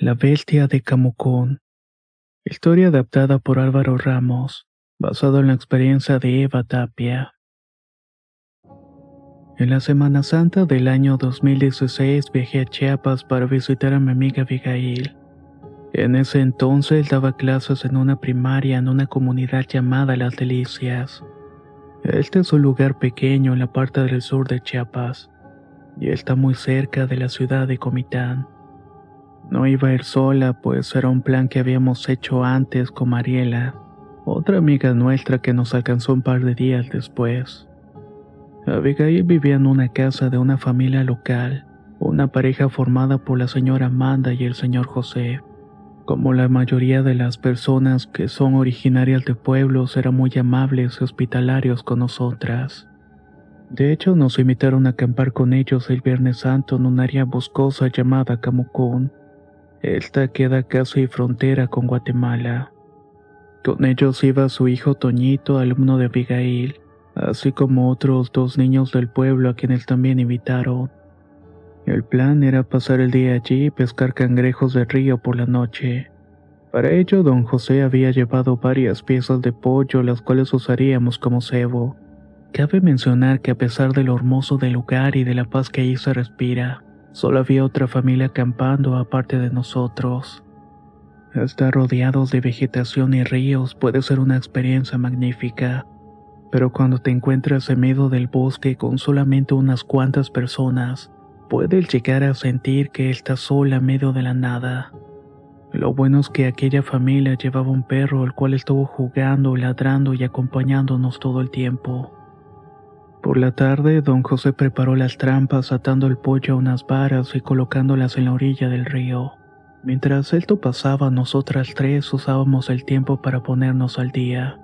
La Bestia de Camucón. Historia adaptada por Álvaro Ramos, basado en la experiencia de Eva Tapia. En la Semana Santa del año 2016 viajé a Chiapas para visitar a mi amiga Abigail. En ese entonces daba clases en una primaria en una comunidad llamada Las Delicias. Este es un lugar pequeño en la parte del sur de Chiapas y está muy cerca de la ciudad de Comitán. No iba a ir sola, pues era un plan que habíamos hecho antes con Mariela, otra amiga nuestra que nos alcanzó un par de días después. Abigail vivía en una casa de una familia local, una pareja formada por la señora Amanda y el señor José. Como la mayoría de las personas que son originarias de pueblos eran muy amables y hospitalarios con nosotras. De hecho, nos invitaron a acampar con ellos el Viernes Santo en un área boscosa llamada Camucún. Esta queda casi frontera con Guatemala. Con ellos iba su hijo Toñito, alumno de Abigail, así como otros dos niños del pueblo a quienes también invitaron. El plan era pasar el día allí y pescar cangrejos de río por la noche. Para ello, don José había llevado varias piezas de pollo, las cuales usaríamos como cebo. Cabe mencionar que a pesar de lo hermoso del lugar y de la paz que allí se respira, solo había otra familia acampando aparte de nosotros. Estar rodeados de vegetación y ríos puede ser una experiencia magnífica, pero cuando te encuentras en medio del bosque con solamente unas cuantas personas, puedes llegar a sentir que estás sola en medio de la nada. Lo bueno es que aquella familia llevaba un perro el cual estuvo jugando, ladrando y acompañándonos todo el tiempo. Por la tarde, don José preparó las trampas atando el pollo a unas varas y colocándolas en la orilla del río. Mientras esto pasaba, nosotras tres usábamos el tiempo para ponernos al día.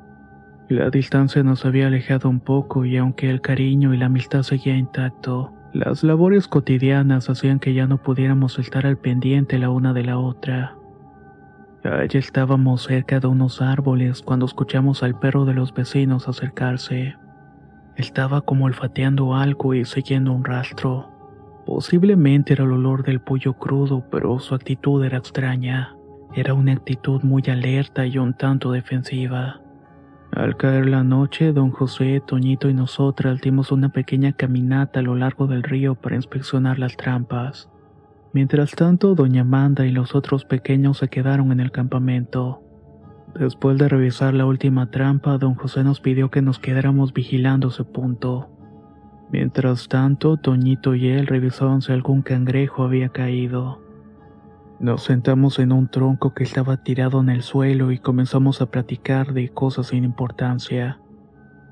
La distancia nos había alejado un poco y aunque el cariño y la amistad seguía intacto, las labores cotidianas hacían que ya no pudiéramos estar al pendiente la una de la otra. Allí estábamos cerca de unos árboles cuando escuchamos al perro de los vecinos acercarse. Estaba como olfateando algo y siguiendo un rastro. Posiblemente era el olor del pollo crudo, pero su actitud era extraña. Era una actitud muy alerta y un tanto defensiva. Al caer la noche, don José, Toñito y nosotras dimos una pequeña caminata a lo largo del río para inspeccionar las trampas. Mientras tanto, doña Amanda y los otros pequeños se quedaron en el campamento. Después de revisar la última trampa, don José nos pidió que nos quedáramos vigilando ese punto. Mientras tanto, Toñito y él revisaban si algún cangrejo había caído. Nos sentamos en un tronco que estaba tirado en el suelo y comenzamos a platicar de cosas sin importancia.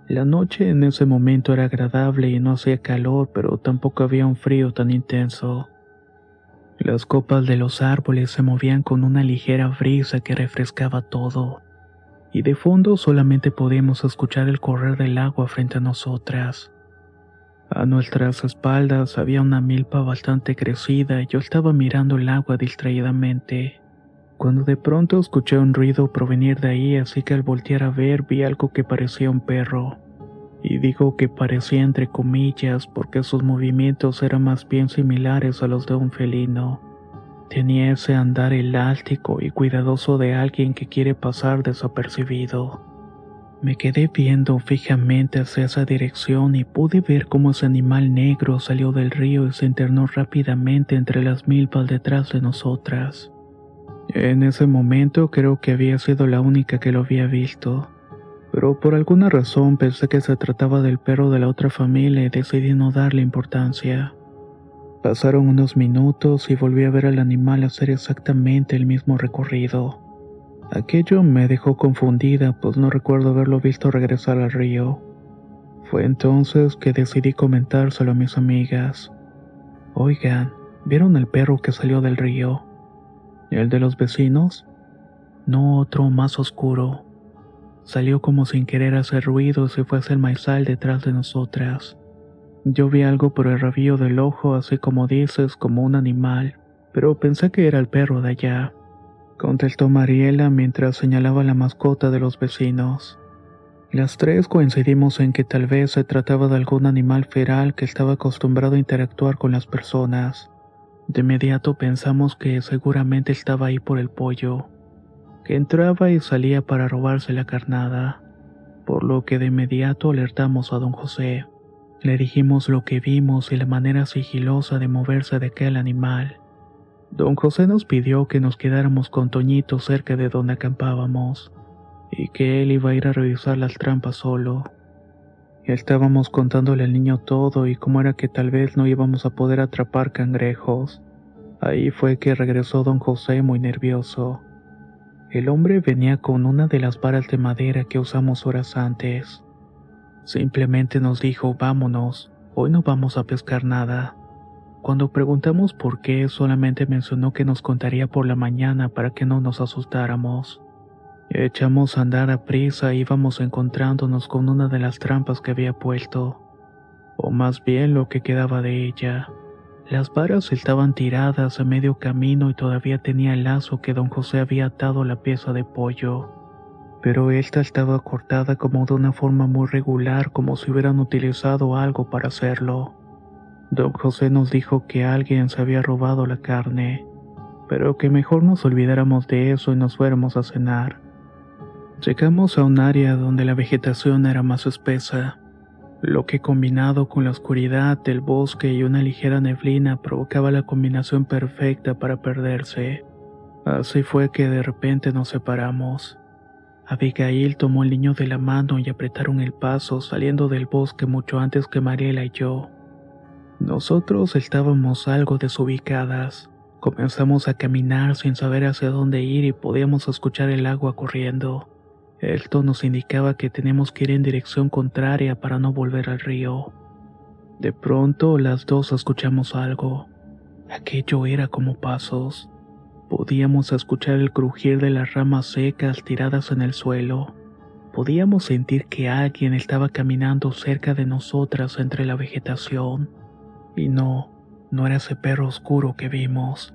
La noche en ese momento era agradable y no hacía calor, pero tampoco había un frío tan intenso. Las copas de los árboles se movían con una ligera brisa que refrescaba todo, y de fondo solamente podíamos escuchar el correr del agua frente a nosotras. A nuestras espaldas había una milpa bastante crecida y yo estaba mirando el agua distraídamente. Cuando de pronto escuché un ruido provenir de ahí, así que al voltear a ver vi algo que parecía un perro. Y digo que parecía entre comillas porque sus movimientos eran más bien similares a los de un felino. Tenía ese andar elástico y cuidadoso de alguien que quiere pasar desapercibido. Me quedé viendo fijamente hacia esa dirección y pude ver cómo ese animal negro salió del río y se internó rápidamente entre las milpas detrás de nosotras. En ese momento creo que había sido la única que lo había visto, pero por alguna razón pensé que se trataba del perro de la otra familia y decidí no darle importancia. Pasaron unos minutos y volví a ver al animal hacer exactamente el mismo recorrido. Aquello me dejó confundida, pues no recuerdo haberlo visto regresar al río. Fue entonces que decidí comentárselo a mis amigas. Oigan, ¿vieron el perro que salió del río? ¿El de los vecinos? No otro más oscuro. Salió como sin querer hacer ruido y se fue hacia el maizal detrás de nosotras. Yo vi algo por el rabillo del ojo, así como dices, como un animal, pero pensé que era el perro de allá. Contestó Mariela mientras señalaba la mascota de los vecinos. Las tres coincidimos en que tal vez se trataba de algún animal feral que estaba acostumbrado a interactuar con las personas. De inmediato pensamos que seguramente estaba ahí por el pollo, que entraba y salía para robarse la carnada, por lo que de inmediato alertamos a don José. Le dijimos lo que vimos y la manera sigilosa de moverse de aquel animal. Don José nos pidió que nos quedáramos con Toñito cerca de donde acampábamos y que él iba a ir a revisar las trampas solo. Estábamos contándole al niño todo y cómo era que tal vez no íbamos a poder atrapar cangrejos. Ahí fue que regresó don José muy nervioso. El hombre venía con una de las varas de madera que usamos horas antes. Simplemente nos dijo, vámonos, hoy no vamos a pescar nada. Cuando preguntamos por qué, solamente mencionó que nos contaría por la mañana para que no nos asustáramos. Echamos a andar a prisa e íbamos encontrándonos con una de las trampas que había puesto, o más bien lo que quedaba de ella. Las varas estaban tiradas a medio camino y todavía tenía el lazo que don José había atado a la pieza de pollo, pero esta estaba cortada como de una forma muy regular como si hubieran utilizado algo para hacerlo. Don José nos dijo que alguien se había robado la carne, pero que mejor nos olvidáramos de eso y nos fuéramos a cenar. Llegamos a un área donde la vegetación era más espesa, lo que combinado con la oscuridad del bosque y una ligera neblina provocaba la combinación perfecta para perderse. Así fue que de repente nos separamos. Abigail tomó el niño de la mano y apretaron el paso saliendo del bosque mucho antes que Mariela y yo. Nosotros estábamos algo desubicadas. Comenzamos a caminar sin saber hacia dónde ir y podíamos escuchar el agua corriendo. Esto nos indicaba que tenemos que ir en dirección contraria para no volver al río. De pronto las dos escuchamos algo. Aquello era como pasos. Podíamos escuchar el crujir de las ramas secas tiradas en el suelo. Podíamos sentir que alguien estaba caminando cerca de nosotras entre la vegetación. Y no, no era ese perro oscuro que vimos.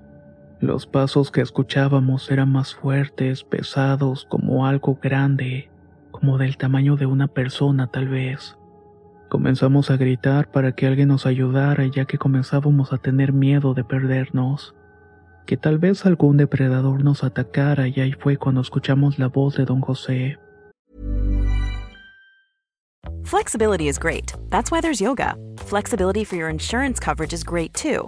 Los pasos que escuchábamos eran más fuertes, pesados, como algo grande, como del tamaño de una persona tal vez. Comenzamos a gritar para que alguien nos ayudara ya que comenzábamos a tener miedo de perdernos, que tal vez algún depredador nos atacara y ahí fue cuando escuchamos la voz de don José. Flexibility is great. That's why there's yoga. Flexibility for your insurance coverage is great too.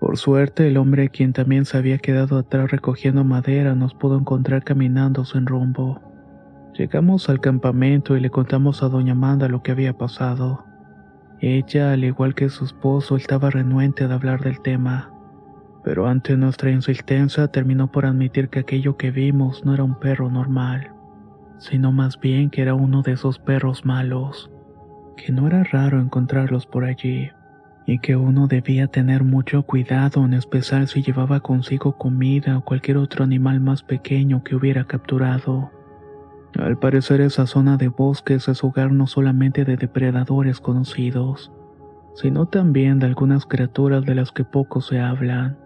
Por suerte, el hombre quien también se había quedado atrás recogiendo madera nos pudo encontrar caminando sin rumbo. Llegamos al campamento y le contamos a doña Amanda lo que había pasado. Ella, al igual que su esposo, estaba renuente de hablar del tema, pero ante nuestra insistencia terminó por admitir que aquello que vimos no era un perro normal, sino más bien que era uno de esos perros malos, que no era raro encontrarlos por allí y que uno debía tener mucho cuidado, en especial si llevaba consigo comida o cualquier otro animal más pequeño que hubiera capturado. Al parecer esa zona de bosques es hogar no solamente de depredadores conocidos, sino también de algunas criaturas de las que poco se hablan,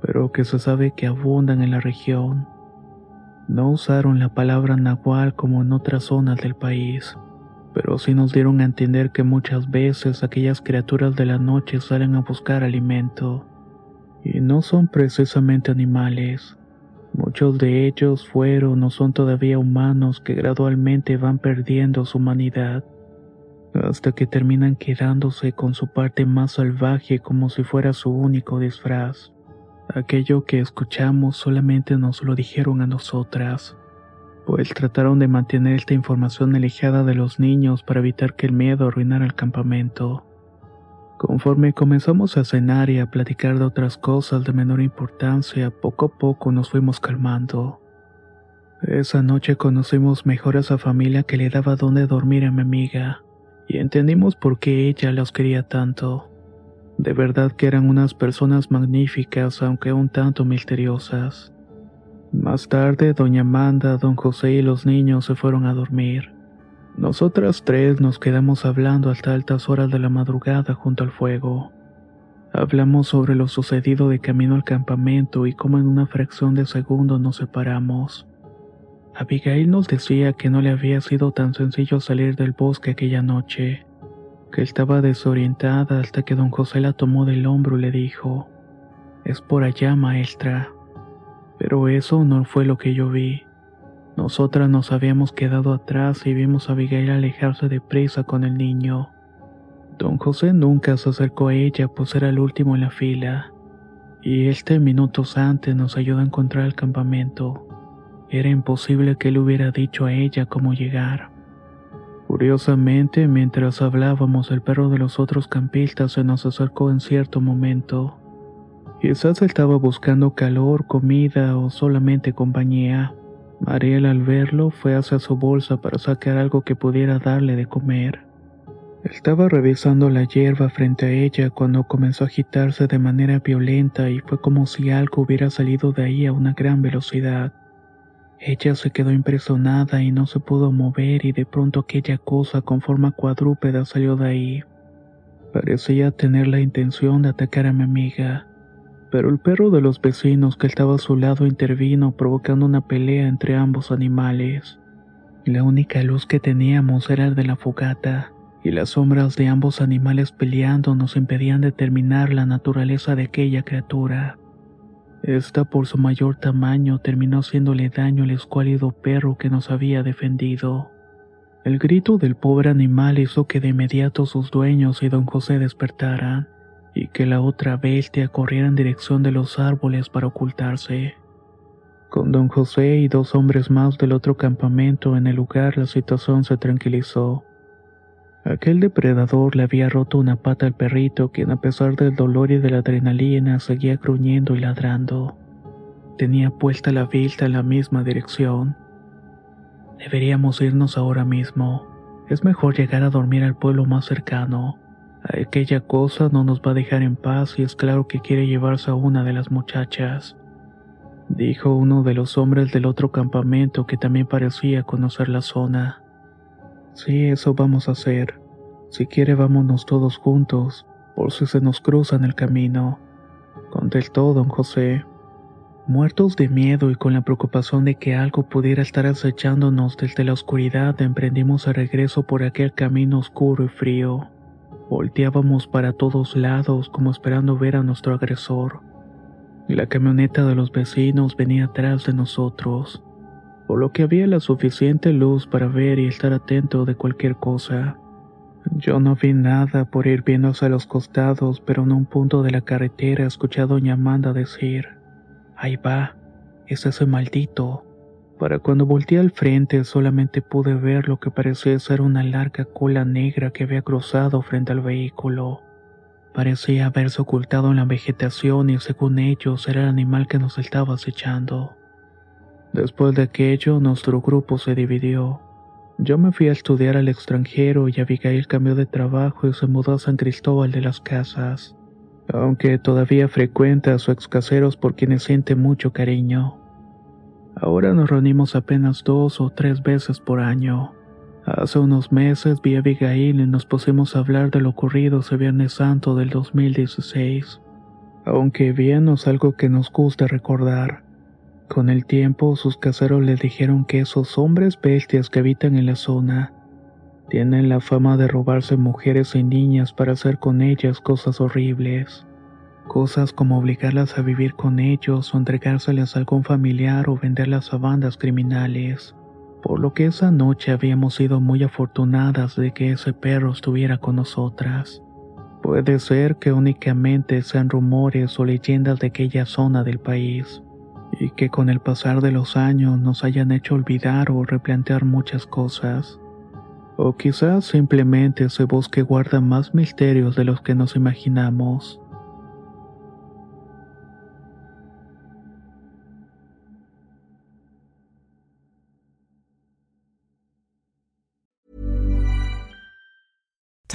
pero que se sabe que abundan en la región. No usaron la palabra nahual como en otras zonas del país, pero sí nos dieron a entender que muchas veces aquellas criaturas de la noche salen a buscar alimento, y no son precisamente animales. Muchos de ellos fueron o son todavía humanos que gradualmente van perdiendo su humanidad, hasta que terminan quedándose con su parte más salvaje como si fuera su único disfraz. Aquello que escuchamos solamente nos lo dijeron a nosotras, pues trataron de mantener esta información alejada de los niños para evitar que el miedo arruinara el campamento. Conforme comenzamos a cenar y a platicar de otras cosas de menor importancia, poco a poco nos fuimos calmando. Esa noche conocimos mejor a esa familia que le daba donde dormir a mi amiga, y entendimos por qué ella los quería tanto. De verdad que eran unas personas magníficas, aunque un tanto misteriosas. Más tarde, doña Amanda, don José y los niños se fueron a dormir. Nosotras tres nos quedamos hablando hasta altas horas de la madrugada junto al fuego. Hablamos sobre lo sucedido de camino al campamento y cómo en una fracción de segundo nos separamos. Abigail nos decía que no le había sido tan sencillo salir del bosque aquella noche, que estaba desorientada hasta que don José la tomó del hombro y le dijo, Es por allá, maestra. Pero eso no fue lo que yo vi. Nosotras nos habíamos quedado atrás y vimos a Abigail alejarse deprisa con el niño. Don José nunca se acercó a ella, pues era el último en la fila, y este minutos antes nos ayudó a encontrar el campamento. Era imposible que él hubiera dicho a ella cómo llegar. Curiosamente, mientras hablábamos, el perro de los otros campistas se nos acercó en cierto momento. Quizás estaba buscando calor, comida o solamente compañía. Mariel al verlo fue hacia su bolsa para sacar algo que pudiera darle de comer. Estaba revisando la hierba frente a ella cuando comenzó a agitarse de manera violenta y fue como si algo hubiera salido de ahí a una gran velocidad. Ella se quedó impresionada y no se pudo mover y de pronto aquella cosa con forma cuadrúpeda salió de ahí. Parecía tener la intención de atacar a mi amiga pero el perro de los vecinos que estaba a su lado intervino provocando una pelea entre ambos animales. La única luz que teníamos era de la fogata, y las sombras de ambos animales peleando nos impedían determinar la naturaleza de aquella criatura. Esta por su mayor tamaño terminó haciéndole daño al escuálido perro que nos había defendido. El grito del pobre animal hizo que de inmediato sus dueños y don José despertaran y que la otra bestia corriera en dirección de los árboles para ocultarse. Con don José y dos hombres más del otro campamento en el lugar la situación se tranquilizó. Aquel depredador le había roto una pata al perrito, quien a pesar del dolor y de la adrenalina seguía gruñendo y ladrando. Tenía puesta la vista en la misma dirección. Deberíamos irnos ahora mismo. Es mejor llegar a dormir al pueblo más cercano. Aquella cosa no nos va a dejar en paz y es claro que quiere llevarse a una de las muchachas, dijo uno de los hombres del otro campamento que también parecía conocer la zona. Sí, eso vamos a hacer. Si quiere vámonos todos juntos, por si se nos cruza en el camino, contestó don José. Muertos de miedo y con la preocupación de que algo pudiera estar acechándonos desde la oscuridad, emprendimos el regreso por aquel camino oscuro y frío. Volteábamos para todos lados como esperando ver a nuestro agresor. La camioneta de los vecinos venía atrás de nosotros, por lo que había la suficiente luz para ver y estar atento de cualquier cosa. Yo no vi nada por ir viendo hacia los costados, pero en un punto de la carretera escuché a doña Amanda decir, Ahí va, es ese maldito. Para cuando volteé al frente solamente pude ver lo que parecía ser una larga cola negra que había cruzado frente al vehículo. Parecía haberse ocultado en la vegetación y según ellos era el animal que nos estaba acechando. Después de aquello nuestro grupo se dividió. Yo me fui a estudiar al extranjero y Abigail cambió de trabajo y se mudó a San Cristóbal de las Casas, aunque todavía frecuenta a sus ex caseros por quienes siente mucho cariño. Ahora nos reunimos apenas dos o tres veces por año. Hace unos meses vi a Abigail y nos pusimos a hablar de lo ocurrido ese Viernes Santo del 2016. Aunque bien no es algo que nos gusta recordar. Con el tiempo sus caseros le dijeron que esos hombres bestias que habitan en la zona Tienen la fama de robarse mujeres y niñas para hacer con ellas cosas horribles. Cosas como obligarlas a vivir con ellos o entregárselas a algún familiar o venderlas a bandas criminales. Por lo que esa noche habíamos sido muy afortunadas de que ese perro estuviera con nosotras. Puede ser que únicamente sean rumores o leyendas de aquella zona del país, y que con el pasar de los años nos hayan hecho olvidar o replantear muchas cosas. O quizás simplemente ese bosque guarda más misterios de los que nos imaginamos.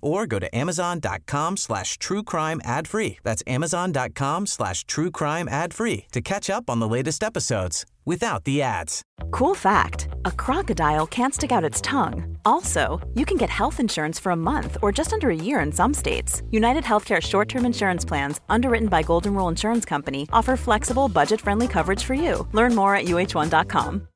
or go to amazon.com slash true crime ad free. That's amazon.com slash true crime ad free to catch up on the latest episodes without the ads. Cool fact a crocodile can't stick out its tongue. Also, you can get health insurance for a month or just under a year in some states. United Healthcare short term insurance plans, underwritten by Golden Rule Insurance Company, offer flexible, budget friendly coverage for you. Learn more at uh1.com.